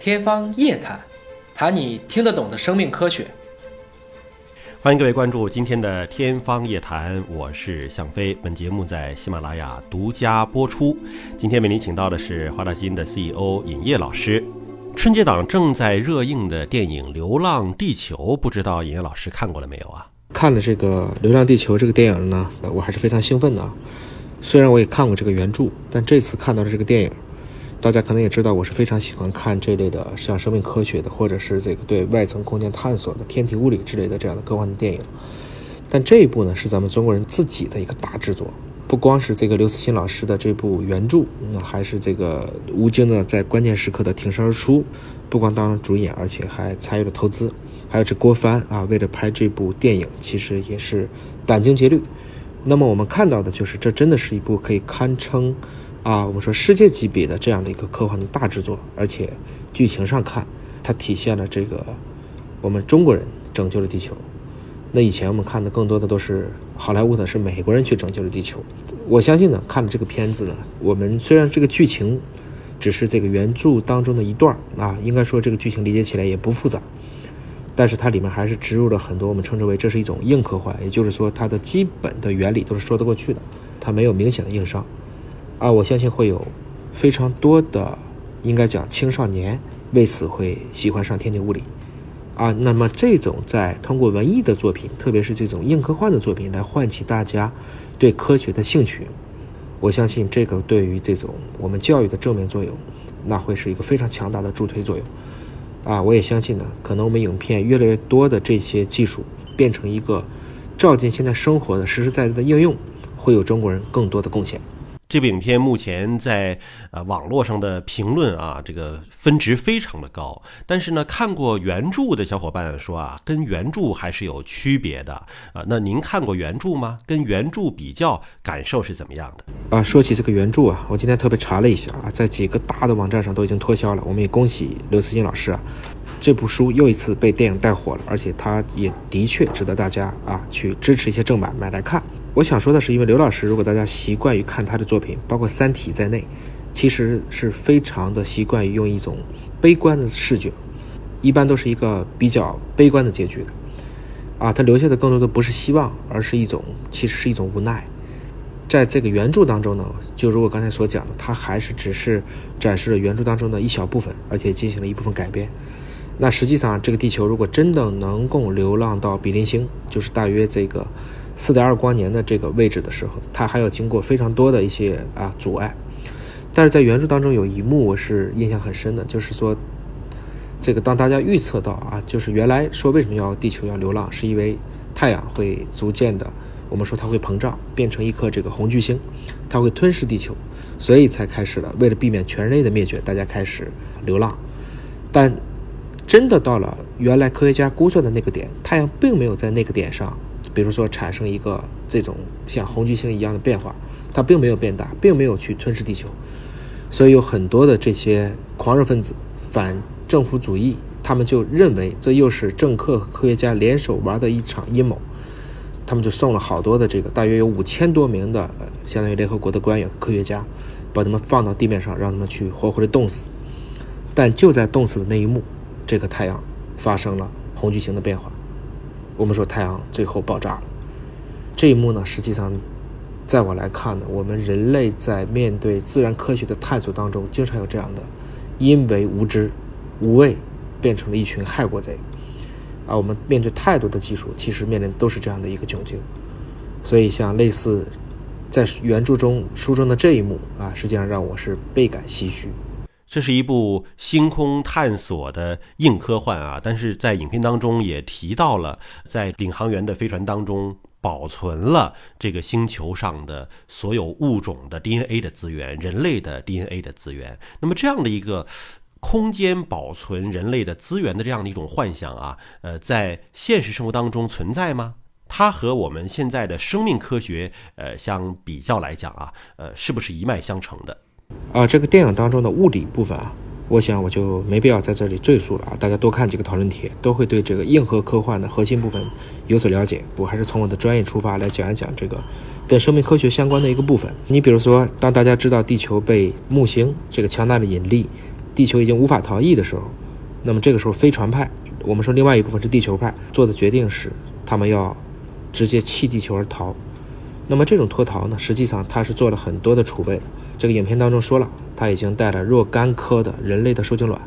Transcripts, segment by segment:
天方夜谭，谈你听得懂的生命科学。欢迎各位关注今天的《天方夜谭》，我是向飞。本节目在喜马拉雅独家播出。今天为您请到的是华大基因的 CEO 尹烨老师。春节档正在热映的电影《流浪地球》，不知道尹烨老师看过了没有啊？看了这个《流浪地球》这个电影呢，我还是非常兴奋的啊。虽然我也看过这个原著，但这次看到的这个电影。大家可能也知道，我是非常喜欢看这类的，像生命科学的，或者是这个对外层空间探索的、天体物理之类的这样的科幻的电影。但这一部呢，是咱们中国人自己的一个大制作，不光是这个刘慈欣老师的这部原著，那还是这个吴京呢在关键时刻的挺身而出，不光当了主演，而且还参与了投资。还有这郭帆啊，为了拍这部电影，其实也是殚精竭虑。那么我们看到的就是，这真的是一部可以堪称。啊，我们说世界级别的这样的一个科幻的大制作，而且剧情上看，它体现了这个我们中国人拯救了地球。那以前我们看的更多的都是好莱坞的，是美国人去拯救了地球。我相信呢，看了这个片子呢，我们虽然这个剧情只是这个原著当中的一段啊，应该说这个剧情理解起来也不复杂，但是它里面还是植入了很多我们称之为这是一种硬科幻，也就是说它的基本的原理都是说得过去的，它没有明显的硬伤。啊，我相信会有非常多的，应该讲青少年为此会喜欢上天体物理，啊，那么这种在通过文艺的作品，特别是这种硬科幻的作品来唤起大家对科学的兴趣，我相信这个对于这种我们教育的正面作用，那会是一个非常强大的助推作用，啊，我也相信呢，可能我们影片越来越多的这些技术变成一个照进现在生活的实实在在的应用，会有中国人更多的贡献。这部影片目前在呃网络上的评论啊，这个分值非常的高。但是呢，看过原著的小伙伴说啊，跟原著还是有区别的啊。那您看过原著吗？跟原著比较，感受是怎么样的？啊，说起这个原著啊，我今天特别查了一下啊，在几个大的网站上都已经脱销了。我们也恭喜刘慈欣老师啊，这部书又一次被电影带火了，而且它也的确值得大家啊去支持一些正版买来看。我想说的是，因为刘老师，如果大家习惯于看他的作品，包括《三体》在内，其实是非常的习惯于用一种悲观的视觉，一般都是一个比较悲观的结局的。啊，他留下的更多的不是希望，而是一种其实是一种无奈。在这个原著当中呢，就如我刚才所讲的，他还是只是展示了原著当中的一小部分，而且进行了一部分改编。那实际上，这个地球如果真的能够流浪到比邻星，就是大约这个。四点二光年的这个位置的时候，它还要经过非常多的一些啊阻碍。但是在原著当中有一幕我是印象很深的，就是说，这个当大家预测到啊，就是原来说为什么要地球要流浪，是因为太阳会逐渐的，我们说它会膨胀，变成一颗这个红巨星，它会吞噬地球，所以才开始了为了避免全人类的灭绝，大家开始流浪。但真的到了原来科学家估算的那个点，太阳并没有在那个点上。比如说产生一个这种像红巨星一样的变化，它并没有变大，并没有去吞噬地球，所以有很多的这些狂热分子、反政府主义，他们就认为这又是政客和科学家联手玩的一场阴谋，他们就送了好多的这个大约有五千多名的相当于联合国的官员和科学家，把他们放到地面上，让他们去活活的冻死。但就在冻死的那一幕，这个太阳发生了红巨星的变化。我们说太阳最后爆炸了，这一幕呢，实际上，在我来看呢，我们人类在面对自然科学的探索当中，经常有这样的，因为无知、无畏，变成了一群害国贼。啊，我们面对太多的技术，其实面临都是这样的一个窘境。所以，像类似在原著中书中的这一幕啊，实际上让我是倍感唏嘘。这是一部星空探索的硬科幻啊，但是在影片当中也提到了，在领航员的飞船当中保存了这个星球上的所有物种的 DNA 的资源，人类的 DNA 的资源。那么这样的一个空间保存人类的资源的这样的一种幻想啊，呃，在现实生活当中存在吗？它和我们现在的生命科学呃相比较来讲啊，呃，是不是一脉相承的？啊，这个电影当中的物理部分啊，我想我就没必要在这里赘述了啊。大家多看几个讨论帖，都会对这个硬核科幻的核心部分有所了解。我还是从我的专业出发来讲一讲这个跟生命科学相关的一个部分。你比如说，当大家知道地球被木星这个强大的引力地球已经无法逃逸的时候，那么这个时候飞船派，我们说另外一部分是地球派做的决定是，他们要直接弃地球而逃。那么这种脱逃呢，实际上他是做了很多的储备的。这个影片当中说了，他已经带了若干颗的人类的受精卵，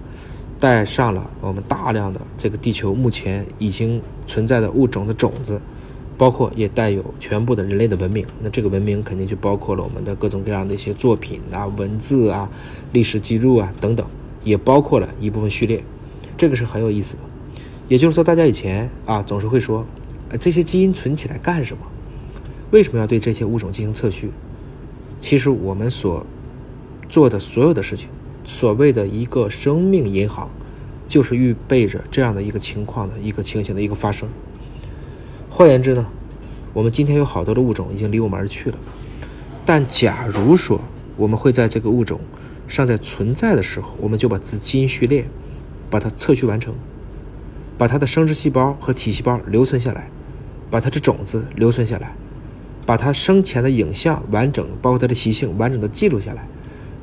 带上了我们大量的这个地球目前已经存在的物种的种子，包括也带有全部的人类的文明。那这个文明肯定就包括了我们的各种各样的一些作品啊、文字啊、历史记录啊等等，也包括了一部分序列。这个是很有意思的。也就是说，大家以前啊总是会说，这些基因存起来干什么？为什么要对这些物种进行测序？其实我们所做的所有的事情，所谓的一个生命银行，就是预备着这样的一个情况的一个情形的一个发生。换言之呢，我们今天有好多的物种已经离我们而去了，但假如说我们会在这个物种尚在存在的时候，我们就把它的基因序列把它测序完成，把它的生殖细胞和体细胞留存下来，把它的种子留存下来。把它生前的影像完整，包括它的习性完整的记录下来。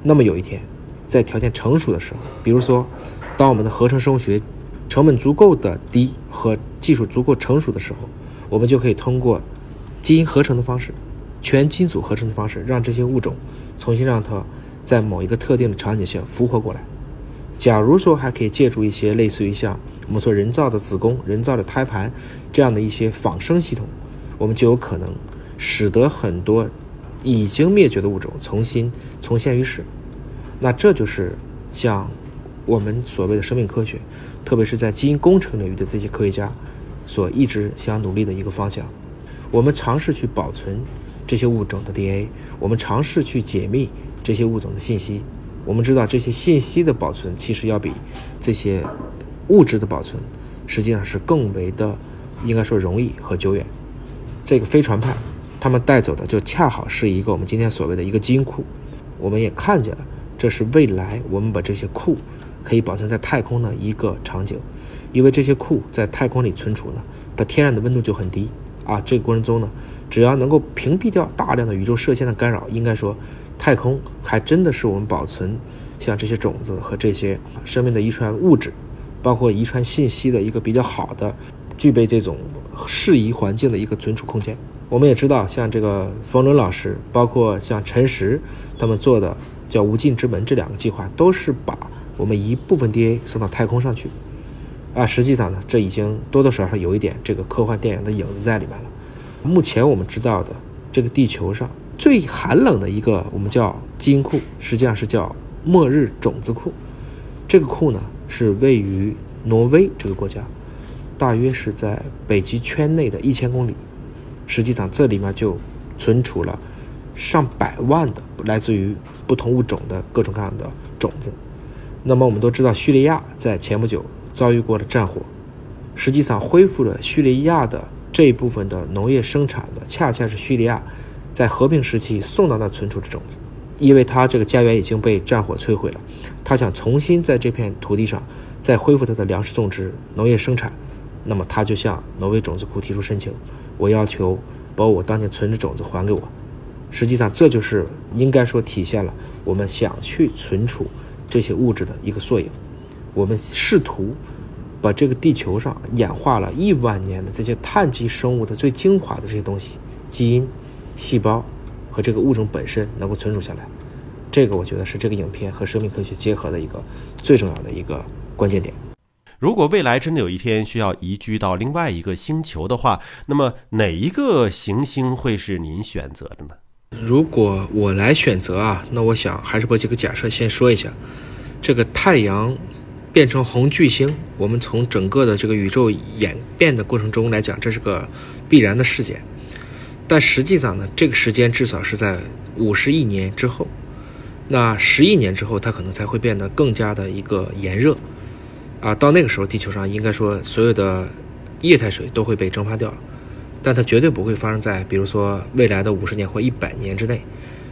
那么有一天，在条件成熟的时候，比如说，当我们的合成生物学成本足够的低和技术足够成熟的时候，我们就可以通过基因合成的方式，全基因组合成的方式，让这些物种重新让它在某一个特定的场景下复活过来。假如说还可以借助一些类似于像我们说人造的子宫、人造的胎盘这样的一些仿生系统，我们就有可能。使得很多已经灭绝的物种重新重现于世，那这就是像我们所谓的生命科学，特别是在基因工程领域的这些科学家所一直想努力的一个方向。我们尝试去保存这些物种的 DNA，我们尝试去解密这些物种的信息。我们知道这些信息的保存其实要比这些物质的保存实际上是更为的应该说容易和久远。这个飞船派。他们带走的就恰好是一个我们今天所谓的一个基因库，我们也看见了，这是未来我们把这些库可以保存在太空的一个场景，因为这些库在太空里存储呢，它天然的温度就很低啊。这个过程中呢，只要能够屏蔽掉大量的宇宙射线的干扰，应该说，太空还真的是我们保存像这些种子和这些生命的遗传物质，包括遗传信息的一个比较好的、具备这种适宜环境的一个存储空间。我们也知道，像这个冯仑老师，包括像陈实他们做的叫“无尽之门”这两个计划，都是把我们一部分 DNA 送到太空上去。啊，实际上呢，这已经多多少少有一点这个科幻电影的影子在里面了。目前我们知道的这个地球上最寒冷的一个我们叫基因库，实际上是叫末日种子库。这个库呢是位于挪威这个国家，大约是在北极圈内的一千公里。实际上，这里面就存储了上百万的来自于不同物种的各种各样的种子。那么，我们都知道，叙利亚在前不久遭遇过了战火，实际上恢复了叙利亚的这一部分的农业生产的，恰恰是叙利亚在和平时期送到那存储的种子，因为他这个家园已经被战火摧毁了，他想重新在这片土地上再恢复他的粮食种植、农业生产，那么他就向挪威种子库提出申请。我要求把我当年存的种子还给我，实际上这就是应该说体现了我们想去存储这些物质的一个缩影。我们试图把这个地球上演化了亿万年的这些碳基生物的最精华的这些东西，基因、细胞和这个物种本身能够存储下来。这个我觉得是这个影片和生命科学结合的一个最重要的一个关键点。如果未来真的有一天需要移居到另外一个星球的话，那么哪一个行星会是您选择的呢？如果我来选择啊，那我想还是把几个假设先说一下。这个太阳变成红巨星，我们从整个的这个宇宙演变的过程中来讲，这是个必然的事件。但实际上呢，这个时间至少是在五十亿年之后，那十亿年之后，它可能才会变得更加的一个炎热。啊，到那个时候，地球上应该说所有的液态水都会被蒸发掉了，但它绝对不会发生在比如说未来的五十年或一百年之内。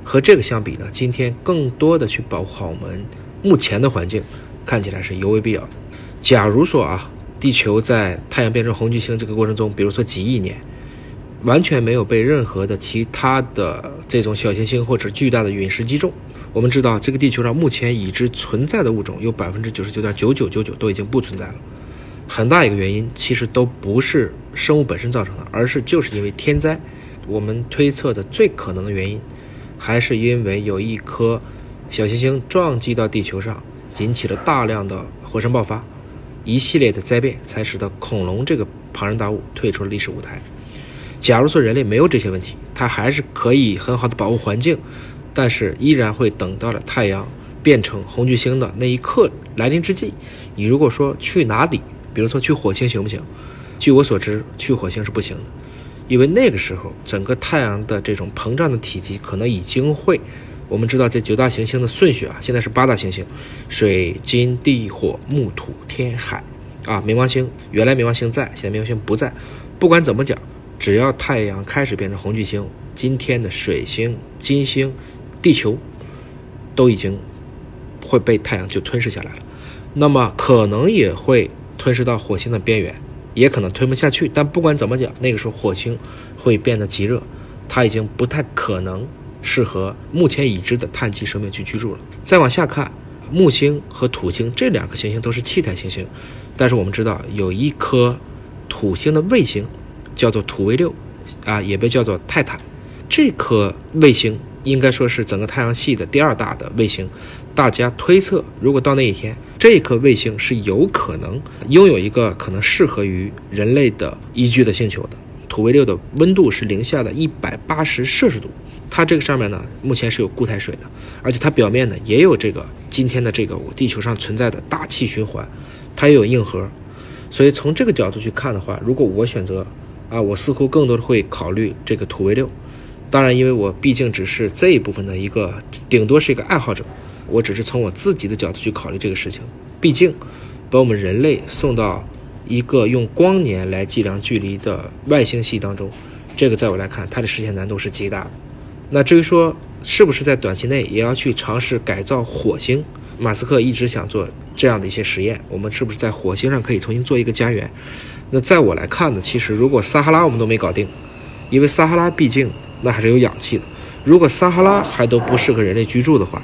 和这个相比呢，今天更多的去保护好我们目前的环境，看起来是尤为必要的。假如说啊，地球在太阳变成红巨星这个过程中，比如说几亿年，完全没有被任何的其他的这种小行星或者巨大的陨石击中，我们知道，这个地球上目前已知存在的物种有百分之九十九点九九九九都已经不存在了。很大一个原因其实都不是生物本身造成的，而是就是因为天灾。我们推测的最可能的原因，还是因为有一颗小行星撞击到地球上，引起了大量的火山爆发，一系列的灾变，才使得恐龙这个庞然大物退出了历史舞台。假如说人类没有这些问题，它还是可以很好的保护环境，但是依然会等到了太阳变成红巨星的那一刻来临之际。你如果说去哪里，比如说去火星行不行？据我所知，去火星是不行的。因为那个时候，整个太阳的这种膨胀的体积可能已经会，我们知道这九大行星的顺序啊，现在是八大行星：水、金、地、火、木、土、天、海。啊，冥王星原来冥王星在，现在冥王星不在。不管怎么讲，只要太阳开始变成红巨星，今天的水星、金星、地球都已经会被太阳就吞噬下来了。那么可能也会吞噬到火星的边缘。也可能吞不下去，但不管怎么讲，那个时候火星会变得极热，它已经不太可能适合目前已知的碳基生命去居住了。再往下看，木星和土星这两颗行星都是气态行星，但是我们知道有一颗土星的卫星叫做土卫六，啊，也被叫做泰坦，这颗卫星。应该说是整个太阳系的第二大的卫星，大家推测，如果到那一天，这颗卫星是有可能拥有一个可能适合于人类的宜居的星球的。土卫六的温度是零下的一百八十摄氏度，它这个上面呢，目前是有固态水的，而且它表面呢也有这个今天的这个地球上存在的大气循环，它也有硬核，所以从这个角度去看的话，如果我选择啊，我似乎更多的会考虑这个土卫六。当然，因为我毕竟只是这一部分的一个，顶多是一个爱好者，我只是从我自己的角度去考虑这个事情。毕竟，把我们人类送到一个用光年来计量距离的外星系当中，这个在我来看，它的实现难度是极大的。那至于说是不是在短期内也要去尝试改造火星，马斯克一直想做这样的一些实验，我们是不是在火星上可以重新做一个家园？那在我来看呢，其实如果撒哈拉我们都没搞定，因为撒哈拉毕竟。那还是有氧气的。如果撒哈拉还都不适合人类居住的话，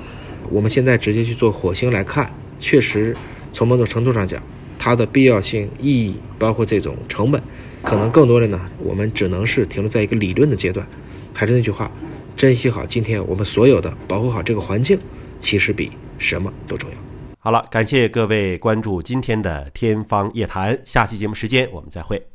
我们现在直接去做火星来看，确实从某种程度上讲，它的必要性、意义，包括这种成本，可能更多的呢，我们只能是停留在一个理论的阶段。还是那句话，珍惜好今天我们所有的，保护好这个环境，其实比什么都重要。好了，感谢各位关注今天的天方夜谭，下期节目时间我们再会。